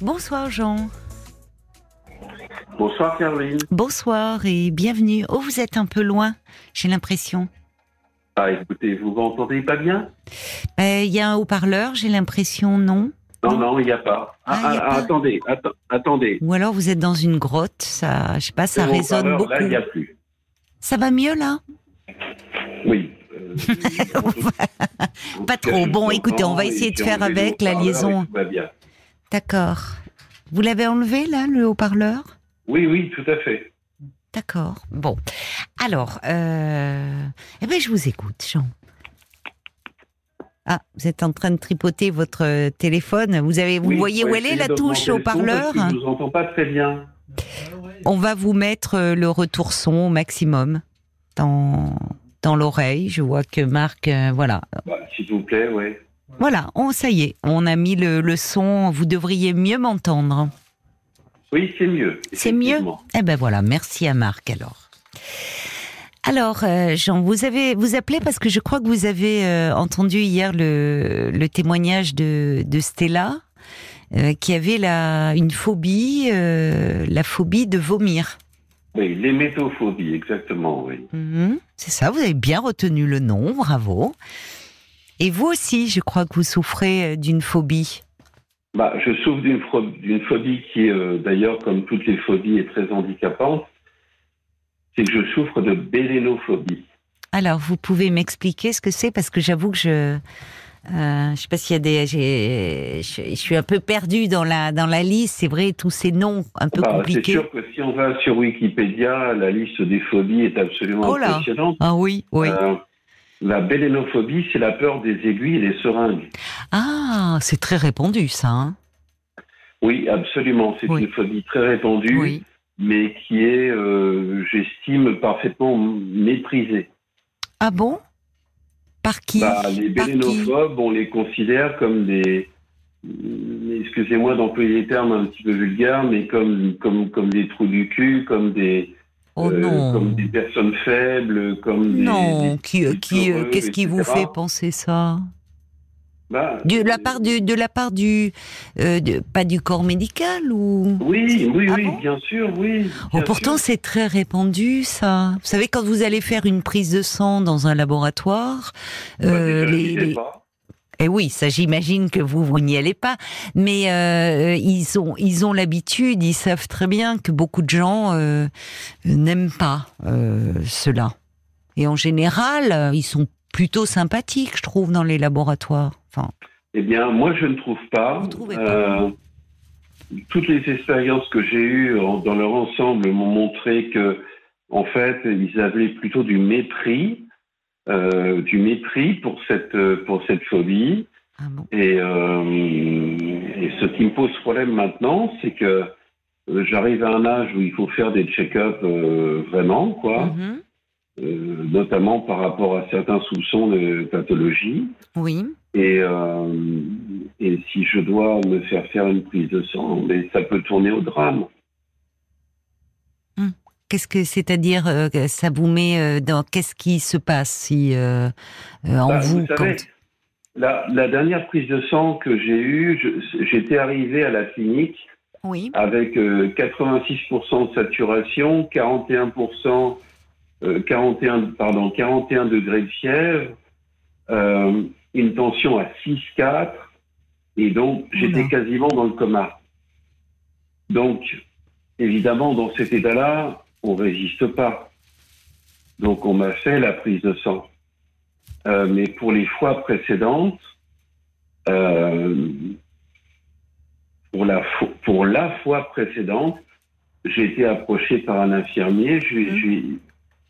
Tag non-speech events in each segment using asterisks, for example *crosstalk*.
Bonsoir Jean. Bonsoir Caroline. Bonsoir et bienvenue. Oh, vous êtes un peu loin, j'ai l'impression. Ah, écoutez, vous m'entendez pas bien? Euh, Il y a un haut-parleur, j'ai l'impression, non? Non, non, il n'y a pas. Ah, Ah, y a ah, pas. Attendez, atta- attendez. Ou alors vous êtes dans une grotte, ça, je sais pas, ça Le résonne beaucoup. Là, il n'y a plus. Ça va mieux là? Oui. *laughs* euh, Pas trop. Bon, écoutez, on va essayer de faire avec la liaison. va bien. D'accord. Vous l'avez enlevé là, le haut-parleur? Oui, oui, tout à fait. D'accord. Bon. Alors, euh... eh ben, je vous écoute, Jean. Ah, vous êtes en train de tripoter votre téléphone. Vous avez, vous Oui, voyez où elle est la touche haut-parleur? Je vous entends pas très bien. On va vous mettre euh, le retour son au maximum dans dans l'oreille. Je vois que Marc, euh, voilà, Bah, S'il vous plaît, oui. Voilà. On, ça y est, on a mis le, le son. Vous devriez mieux m'entendre. Oui, c'est mieux. C'est mieux? Eh ben voilà, merci à Marc alors. Alors, euh, Jean, vous avez vous appelez parce que je crois que vous avez euh, entendu hier le, le témoignage de, de Stella, euh, qui avait la une phobie, euh, la phobie de vomir. Oui, l'hémétophobie, exactement, oui. Mhm, C'est ça, vous avez bien retenu le nom, bravo. Et vous aussi, je crois que vous souffrez euh, d'une phobie. Bah, je souffre d'une phobie qui, euh, d'ailleurs, comme toutes les phobies, est très handicapante. C'est que je souffre de bélénophobie. Alors, vous pouvez m'expliquer ce que c'est parce que j'avoue que je, euh, je sais pas s'il y a des, je, suis un peu perdue dans la dans la liste. C'est vrai, tous ces noms un peu Bah, c'est compliqués. sûr que si on va sur Wikipédia, la liste des phobies est absolument Oh là. impressionnante. Ah oui, oui. Euh, la bélénophobie, c'est la peur des aiguilles et des seringues. Ah, c'est très répandu ça. hein. Oui, absolument. C'est Oui. une phobie très répandue, oui. mais qui est, euh, j'estime, parfaitement méprisée. Ah bon? Par qui? Bah, les bélénophobes, on les considère comme des, euh, excusez-moi d'employer des termes un petit peu vulgaires, mais comme comme comme des trous du cul, comme des Oh euh, non. comme des personnes faibles, comme des, Non, des- qui, euh, qui, euh, qu'est-ce qui vous fait penser ça? Bah, De la part du, de la part du, euh, de- pas du corps médical ou? Oui, oui, Ah oui, bon? bien sûr, oui. Oh, pourtant, c'est très répandu, ça. Vous savez, quand vous allez faire une prise de sang dans un laboratoire, Bah, euh, déjà, les, pas. Eh oui, ça, j'imagine que vous, vous n'y allez pas. Mais euh, ils ont, ils ont l'habitude, ils savent très bien que beaucoup de gens euh, n'aiment pas euh, cela. Et en général, euh, ils sont plutôt sympathiques, je trouve, dans les laboratoires. Enfin, Eh bien, moi, je ne trouve pas. Vous pas Euh, toutes les expériences que j'ai eues dans leur ensemble m'ont montré que, en fait, ils avaient plutôt du mépris, euh, du mépris pour cette euh, pour cette phobie. ah bon? Et, euh, et ce qui me pose problème maintenant, c'est que j'arrive à un âge où il faut faire des check-up euh, vraiment, quoi, Mhm. euh, notamment par rapport à certains soupçons de pathologie. Oui. Et, euh, et si je dois me faire faire une prise de sang, mais ça peut tourner au drame. Qu'est-ce que c'est-à-dire euh, ça vous met euh, dans qu'est-ce qui se passe si euh, en Bah, vous, vous savez, quand la, la dernière prise de sang que j'ai eue, j'étais arrivé à la clinique oui avec euh, 86% de saturation, 41%, euh, 41, pardon, 41 degrés de fièvre, une tension à 6,4, et donc j'étais quasiment dans le coma. Donc, évidemment, dans cet état-là, on résiste pas. Donc, on m'a fait la prise de sang. Euh, mais pour les fois précédentes, euh, pour, la fo- pour la fois précédente, j'ai été approché par un infirmier.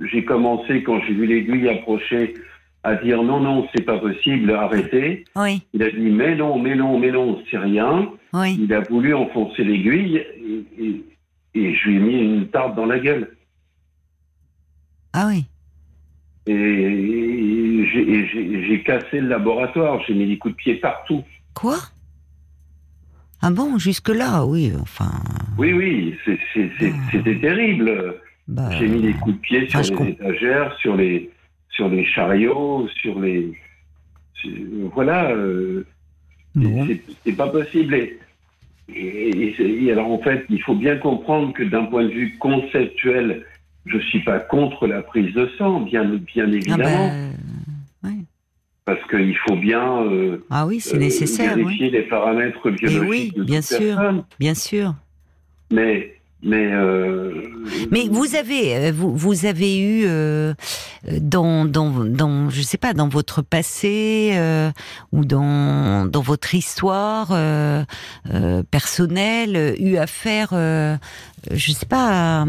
J'ai commencé, quand j'ai vu l'aiguille approcher, à dire non, non, c'est pas possible, arrêtez. oui Il a dit mais non, mais non, mais non, c'est rien. oui Il a voulu enfoncer l'aiguille et, et- et je lui ai mis une tarte dans la gueule. ah oui Et j'ai- cassé le laboratoire, j'ai mis des coups de pied partout. quoi? Ah bon jusque là oui enfin Oui, oui, Ah. c'était terrible. bah, J'ai mis des coups de pied sur les étagères, sur les, sur les chariots, sur les. sur- voilà, euh, bon. c'est- c'est pas possible. Et et, alors en fait, il faut bien comprendre que d'un point de vue conceptuel, je suis pas contre la prise de sang, bien, bien évidemment. Ah ben, Parce qu'il faut bien euh, ah oui, c'est nécessaire, vérifier les paramètres biologiques. oui, bien sûr, bien sûr. Mais mais euh, mais vous avez euh, vous, vous avez eu euh, dans dans dans je sais pas dans votre passé euh, ou dans dans votre histoire euh, personnelle eu affaire je sais pas à,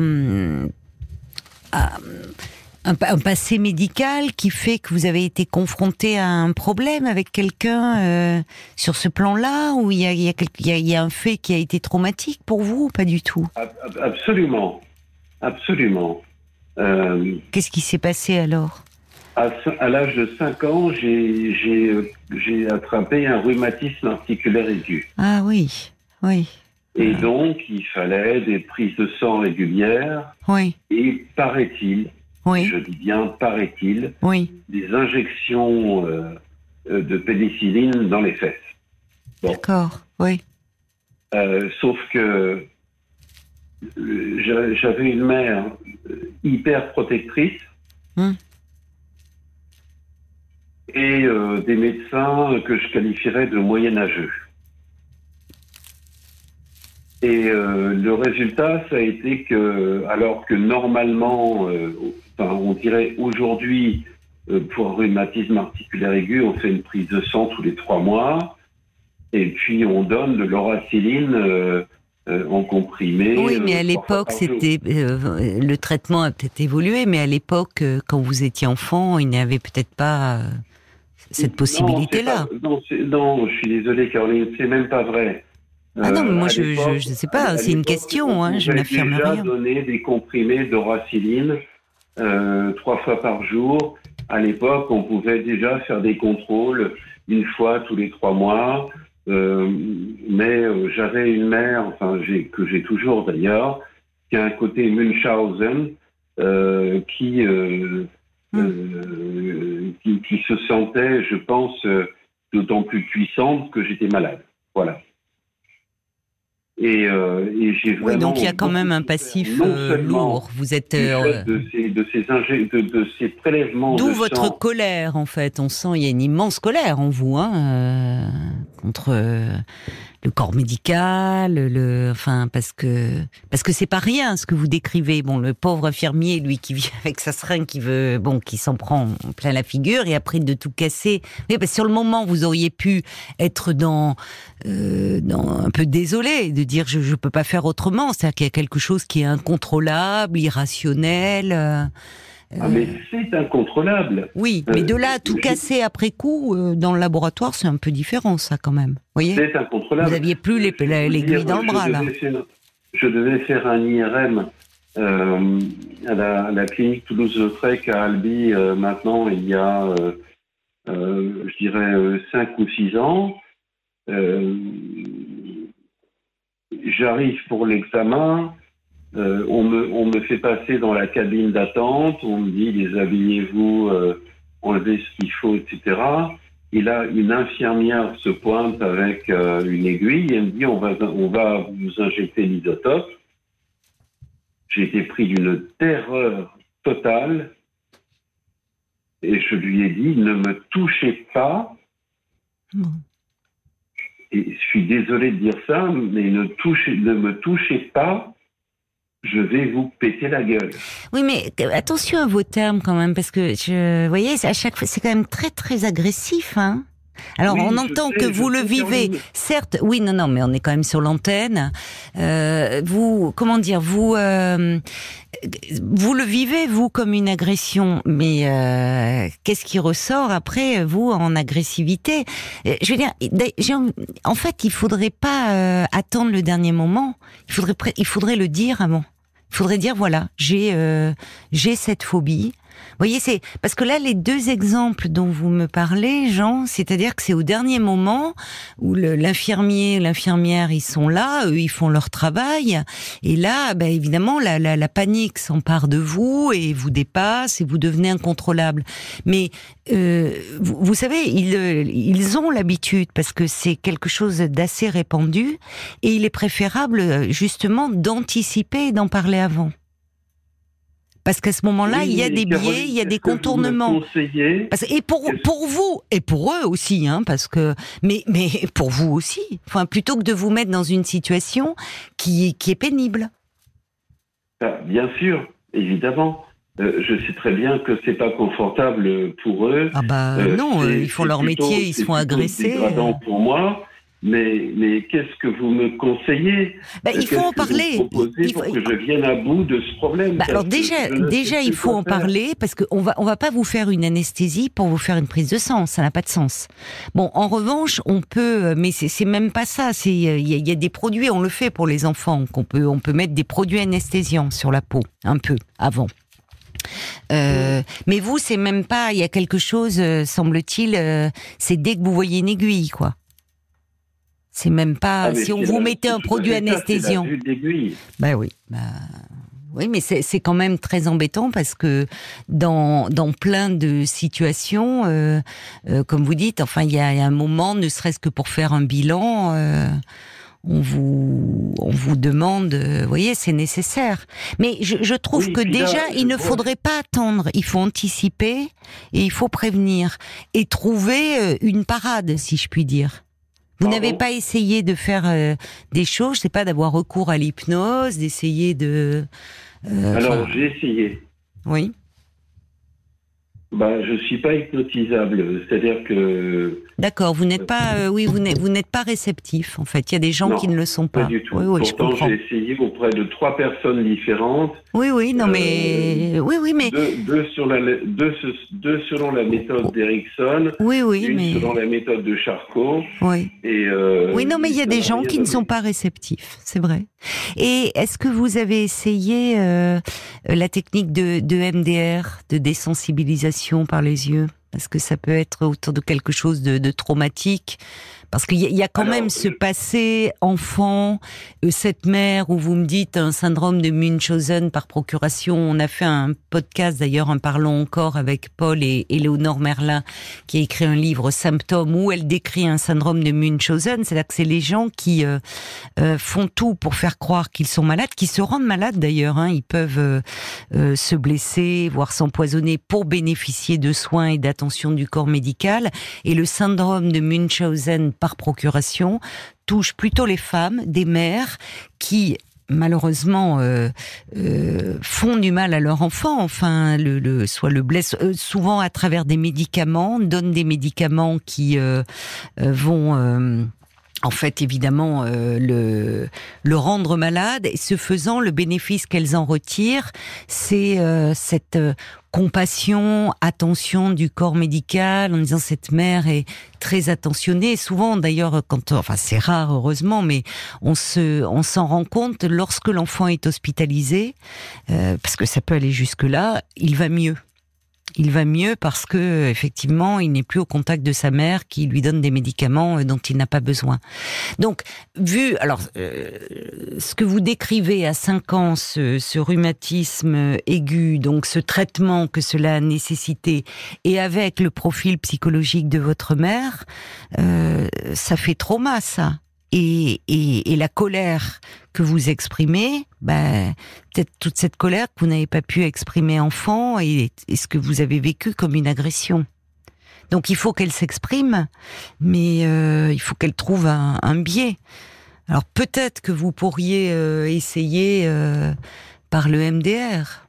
à un, passé médical qui fait que vous avez été confronté à un problème avec quelqu'un euh, sur ce plan-là ou il y a, y, a, y a, un fait qui a été traumatique pour vous ou pas du tout? Absolument, absolument. Euh, Qu'est-ce qui s'est passé alors À, à l'âge de 5 ans, j'ai attrapé un rhumatisme articulaire aigu. Ah oui, oui. Et donc, il fallait des prises de sang régulières. Oui. Et paraît-il, je dis bien, paraît-il, oui. des injections euh, euh, de pénicilline dans les fesses. D'accord, oui. Euh, sauf que j'avais une mère hyper protectrice hum. et des médecins que je qualifierais de moyenâgeux. Et le résultat, ça a été que, alors que normalement, on dirait aujourd'hui, euh, pour un rhumatisme articulaire aigu, on fait une prise de sang tous les trois mois, et puis on donne de l'oracilline euh, euh, en comprimé. Oui, mais à l'époque, c'était le traitement a peut-être évolué, mais à l'époque, quand vous étiez enfant, il n'y avait peut-être pas cette possibilité-là. Non, non, je suis désolé, Caroline, c'est même pas vrai. Ah non, mais moi je ne sais pas, c'est une question, hein, je n'affirme rien. déjà donné des comprimés d'oraciline euh, trois fois par jour. À l'époque, on pouvait déjà faire des contrôles une fois tous les trois mois. Euh, mais euh, j'avais une mère, enfin j'ai, que j'ai toujours d'ailleurs, qui a un côté Munchausen, euh, qui, euh, hmm. qui, qui se sentait, je pense, d'autant plus puissante que j'étais malade. Voilà. Et, euh, et j'ai vraiment. Oui, donc il y a quand même un passif euh, lourd. Vous êtes euh, de ces, de ces, de, de ces prélèvements. D'où votre colère, en fait. On sent il y a une immense colère en vous, hein, euh, contre le corps médical, le, enfin parce que parce que c'est pas rien ce que vous décrivez. Bon, le pauvre infirmier, lui qui vit *laughs* avec sa seringue, qui veut, bon, qui s'en prend plein la figure et après de tout casser. Parce que sur le moment, vous auriez pu être dans, euh, dans un peu désolé de dire je je peux pas faire autrement. C'est-à-dire qu'il y a quelque chose qui est incontrôlable, irrationnel. Euh, ah, mais c'est incontrôlable. Oui, mais de là à tout casser après coup euh, dans le laboratoire, c'est un peu différent, ça, quand même. Voyez C'est incontrôlable. Vous n'aviez plus l'aiguille dans le bras, là. je devais faire un IRM euh, à, la, clinique Toulouse-Lautrec à Albi, euh, maintenant, il y a, je dirais, 5 ou 6 ans. J'arrive pour l'examen. Euh, on, me, on me fait passer dans la cabine d'attente, on me dit déshabillez-vous, euh, enlevez ce qu'il faut, etc. Et là, une infirmière se pointe avec euh, une aiguille et elle me dit on va, on va vous injecter l'isotope. J'ai été pris d'une terreur totale et je lui ai dit ne me touchez pas. Et je suis désolé de dire ça, mais ne, touchez, ne me touchez pas je vais vous péter la gueule. Oui, mais attention à vos termes quand même, parce que je, vous voyez, à chaque fois, c'est quand même très très agressif, hein. Alors on entend que vous le vivez, certes. Oui, non, non, mais on est quand même sur l'antenne. Euh, vous, comment dire, vous, euh, vous le vivez vous comme une agression, mais euh, qu'est-ce qui ressort après vous en agressivité? Je veux dire, en fait, il faudrait pas attendre le dernier moment. Il faudrait, il faudrait le dire avant. Il faudrait dire voilà, j'ai j'ai cette phobie. Voyez, c'est parce que là, les deux exemples dont vous me parlez, Jean, c'est-à-dire que c'est au dernier moment où l'infirmier, l'infirmière, ils sont là, eux, ils font leur travail, et là, ben, évidemment, la, la, panique s'empare de vous et vous dépasse et vous devenez incontrôlable. Mais euh, vous, vous, savez, ils, ils ont l'habitude parce que c'est quelque chose d'assez répandu, et il est préférable justement d'anticiper et d'en parler avant. Parce qu'à ce moment-là, il y a des biais, il y a des contournements. et pour, pour vous, et pour eux aussi, hein, parce que, mais, mais pour vous aussi. Enfin, plutôt que de vous mettre dans une situation qui, qui est pénible. Ah, bien sûr, évidemment. Euh, je sais très bien que c'est pas confortable pour eux. Ah bah euh, non, ils font leur métier, ils se font agresser. C'est pour moi. Mais, mais qu'est-ce que vous me conseillez? Bah, Il faut en parler. il faut, que je vienne à bout de ce problème? Bah, alors déjà, déjà, il faut en parler parce qu'on va, on va pas vous faire une anesthésie pour vous faire une prise de sang. Ça n'a pas de sens. Bon, en revanche, on peut, mais c'est même pas ça. C'est il y, a des produits, on le fait pour les enfants, qu'on peut, on peut mettre des produits anesthésiants sur la peau un peu avant. Euh, mais vous, c'est même pas. Il y a quelque chose, euh, semble-t-il. Euh, c'est dès que vous voyez une aiguille, quoi. C'est même pas. Ah, si on vous mettait un produit anesthésiant. Ben oui. Bah, oui, mais c'est quand même très embêtant parce que dans, dans plein de situations, euh, euh, comme vous dites, enfin, il y a, un moment, ne serait-ce que pour faire un bilan, euh, on vous on vous demande, vous voyez, c'est nécessaire. Mais je, je trouve que déjà, il ne faudrait pas attendre. Il faut anticiper et il faut prévenir et trouver une parade, si je puis dire. Vous n'avez pas essayé de faire euh, des choses, c'est pas d'avoir recours à l'hypnose, d'essayer de. Euh, Alors j'ai essayé. Oui. Bah, je suis pas hypnotisable, c'est-à-dire que. D'accord, vous n'êtes pas, euh, oui, vous n'êtes, pas réceptif. En fait, il y a des gens qui ne le sont pas. Pas du tout. Oui, oui, Pourtant, j'ai essayé auprès de trois personnes différentes. Oui, oui, non, mais euh, oui, oui, mais deux, sur la, deux, deux selon la méthode d'Erickson. Oui, oui, une mais selon la méthode de Charcot. Oui. Et euh, oui, non, mais il y a des gens qui ne sont pas réceptifs, c'est vrai. Et est-ce que vous avez essayé la technique de, de MDR, de désensibilisation? Par les yeux? Est-ce que ça peut être autour de quelque chose de traumatique? Parce qu'il y, a quand même ce passé enfant, euh, cette mère où vous me dites un syndrome de Munchausen par procuration. On a fait un podcast d'ailleurs, en parlant encore avec Paul et Éléonore Merlin, qui a écrit un livre Symptômes où elle décrit un syndrome de Munchausen. C'est là que c'est les gens qui euh, euh, font tout pour faire croire qu'ils sont malades, qui se rendent malades d'ailleurs. Hein. Ils peuvent se blesser, voire s'empoisonner pour bénéficier de soins et d'attention du corps médical. Et le syndrome de Munchausen par procuration touche plutôt les femmes, des mères qui malheureusement euh, euh, font du mal à leur enfant, enfin soit le blesse euh, souvent à travers des médicaments, donnent des médicaments qui vont en fait, évidemment, le, le rendre malade. Et ce faisant, le bénéfice qu'elles en retirent, c'est cette compassion, attention du corps médical, en disant cette mère est très attentionnée. Souvent, d'ailleurs, quand, enfin, c'est rare, heureusement, mais on se, on s'en rend compte lorsque l'enfant est hospitalisé, euh, parce que ça peut aller jusque là, il va mieux il va mieux parce que effectivement, il n'est plus au contact de sa mère qui lui donne des médicaments euh, dont il n'a pas besoin. Donc, vu alors euh, ce que vous décrivez à 5 ans, ce, rhumatisme aigu, donc ce traitement que cela a nécessité, et avec le profil psychologique de votre mère, euh, ça fait trauma, ça et, et, et, la colère que vous exprimez, ben, peut-être toute cette colère que vous n'avez pas pu exprimer enfant et, ce que vous avez vécu comme une agression. Donc il faut qu'elle s'exprime, mais euh, il faut qu'elle trouve un, un, biais. Alors peut-être que vous pourriez euh, essayer euh, par le MDR.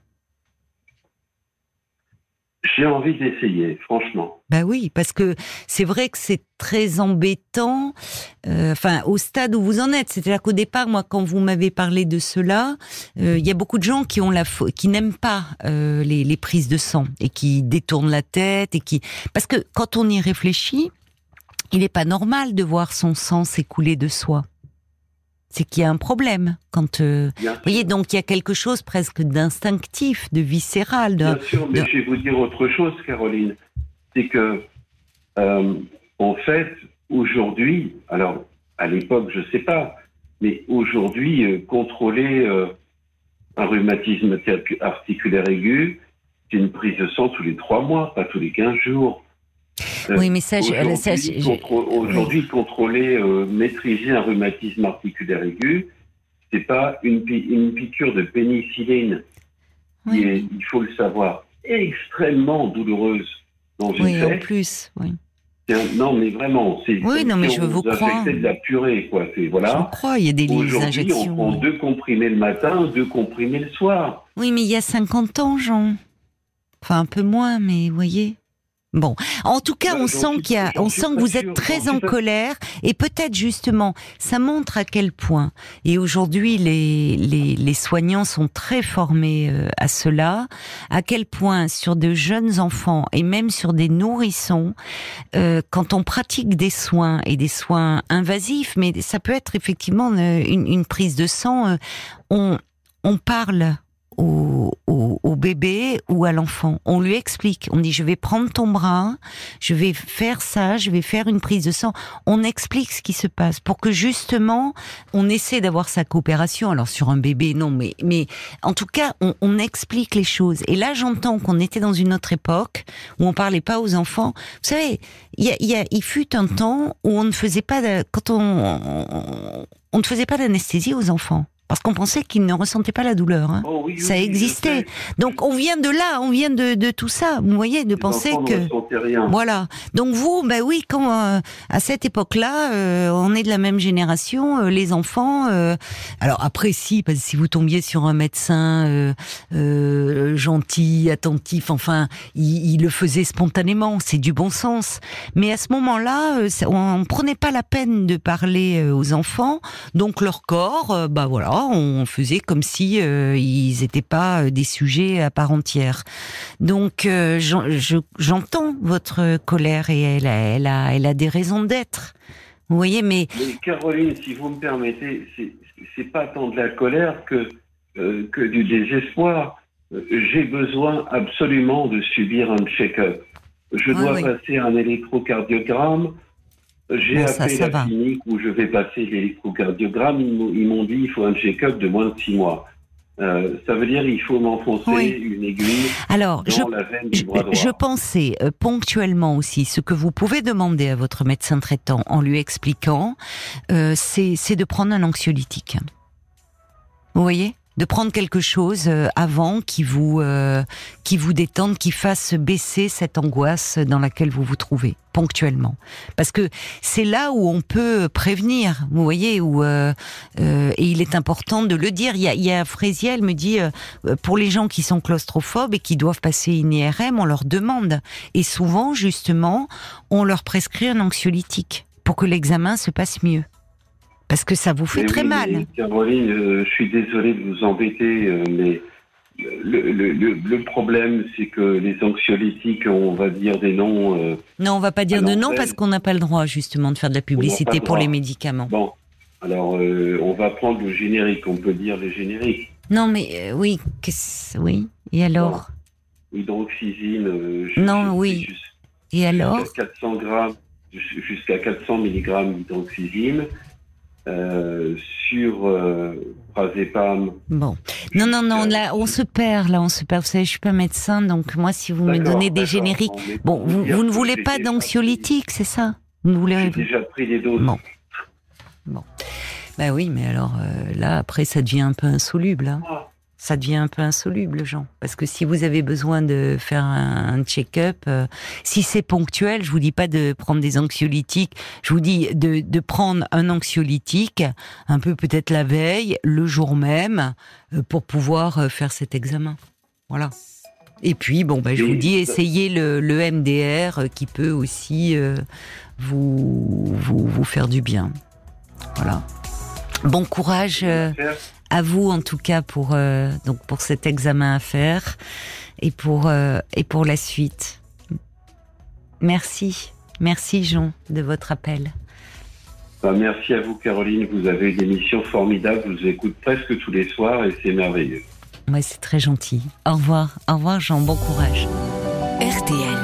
J'ai envie d'essayer, franchement. Bah oui, parce que c'est vrai que c'est très embêtant. Euh, enfin, au stade où vous en êtes, c'est-à-dire qu'au départ, moi, quand vous m'avez parlé de cela, euh, il y a beaucoup de gens qui ont la qui n'aiment pas euh, les, les prises de sang et qui détournent la tête et qui parce que quand on y réfléchit, il n'est pas normal de voir son sang s'écouler de soi. C'est qu'il y a un problème. Quand, euh, vous voyez, donc il y a quelque chose presque d'instinctif, de viscéral. De, Bien sûr, mais je vais vous dire autre chose, Caroline. C'est que, euh, en fait, aujourd'hui, alors à l'époque, je ne sais pas, mais aujourd'hui, euh, contrôler euh, un rhumatisme articulaire aigu, c'est une prise de sang tous les trois mois, pas tous les 15 jours. Euh, oui, mais ça, aujourd'hui, contrôler, maîtriser un rhumatisme articulaire aigu, c'est pas une, une, piqûre de pénicilline qui est, il faut le savoir, extrêmement douloureuse. Dans une oui, en plus, oui. Non, mais vraiment, c'est. Oui, non, mais je vous crois. de la purée, quoi. voilà. Je vous crois, il y a des injections. on prend deux comprimés le matin, deux comprimés le soir. Oui, mais il y a 50 ans, Jean. Enfin, un peu moins, mais vous voyez. Bon, en tout cas, on sent qu'il y a, on sent que vous êtes très en colère et peut-être justement, ça montre à quel point. Et aujourd'hui, les, les, les soignants sont très formés euh, à cela, à quel point sur de jeunes enfants et même sur des nourrissons, euh, quand on pratique des soins et des soins invasifs, mais ça peut être effectivement euh, une, une prise de sang, on on parle au, au, bébé ou à l'enfant. On lui explique. On dit je vais prendre ton bras, je vais faire ça, je vais faire une prise de sang. On explique ce qui se passe pour que justement on essaie d'avoir sa coopération. Alors sur un bébé non, mais mais en tout cas on, explique les choses. Et là j'entends qu'on était dans une autre époque où on parlait pas aux enfants. Vous savez, il y a, y a, il fut un temps où on ne faisait pas de, quand on, on ne faisait pas d'anesthésie aux enfants parce qu'on pensait qu'ils ne ressentaient pas la douleur. Hein. Oh ça existait. Donc on vient de là, on vient de, de tout ça. Vous voyez, de penser que rien. voilà. Donc vous, ben oui, quand euh, à cette époque-là, euh, on est de la même génération, euh, les enfants. alors après, si, parce que si vous tombiez sur un médecin gentil, attentif, enfin, il, il, le faisait spontanément. C'est du bon sens. Mais à ce moment-là, on, on prenait pas la peine de parler aux enfants. Donc leur corps, bah voilà on faisait comme si euh, ils n'étaient pas euh, des sujets à part entière. Donc euh, j'entends votre colère et elle a, elle a, elle a des raisons d'être. Vous voyez, mais... Caroline, si vous me permettez, c'est pas tant de la colère que que du désespoir. J'ai besoin absolument de subir un check-up. Je dois passer un électrocardiogramme. J'ai appelé la clinique où je vais passer l'électrocardiogramme. Ils m'ont dit il faut un check-up de moins de six mois. Euh, ça veut dire il faut m'enfoncer une aiguille Alors, dans je, la veine du bras droit. Je pensais euh, ponctuellement aussi ce que vous pouvez demander à votre médecin traitant en lui expliquant, euh, c'est de prendre un anxiolytique. Vous voyez? De prendre quelque chose euh, avant qui vous euh, qui vous détende, qui fasse baisser cette angoisse dans laquelle vous vous trouvez ponctuellement, parce que c'est là où on peut prévenir. Vous voyez où euh, et il est important de le dire. Il y a, il y a Fréziel me dit pour les gens qui sont claustrophobes et qui doivent passer une IRM, on leur demande et souvent justement on leur prescrit un anxiolytique pour que l'examen se passe mieux. Parce que ça vous fait très mal. Caroline, euh, je suis désolé de vous embêter, euh, mais le, le, le, problème, c'est que les anxiolytiques, on va dire des noms. Euh, non, on va pas dire de noms parce qu'on n'a pas le droit justement de faire de la publicité pour les médicaments. Bon, alors on va prendre le générique, on peut dire le générique. Non, mais oui, oui. Et alors? Hydroxysine. non, oui. Et alors? Jusqu'à 400 grammes, jusqu'à 400 mg d'hydroxysine. Euh, sur euh, Bon, non, non, non, là, on se perd, là, on se perd. Vous savez, je suis pas médecin, donc moi, si vous me donnez des génériques, bon, vous, vous ne voulez pas d'anxiolytique, c'est ça? Vous voulez J'ai déjà pris des doses. Bon, bon, bah oui, mais alors euh, là, après, ça devient un peu insoluble. Hein. Ah ça devient un peu insoluble, Jean. Parce que si vous avez besoin de faire un, check-up, euh, si c'est ponctuel, je vous dis pas de prendre des anxiolytiques, je vous dis de, de prendre un anxiolytique, un peu peut-être la veille, le jour même, euh, pour pouvoir euh, faire cet examen. Voilà. Et puis, bon, bah, je vous dis, essayez le, le MDR qui peut aussi vous, vous, vous, faire du bien. Voilà. Bon courage à vous en tout cas pour euh, donc pour cet examen à faire et pour euh, et pour la suite. Merci, merci Jean de votre appel. Bah, merci à vous, Caroline. Vous avez une émission formidable. Je vous écoute presque tous les soirs et c'est merveilleux. Ouais, c'est très gentil. Au revoir. Au revoir, Jean. Bon courage. RTL.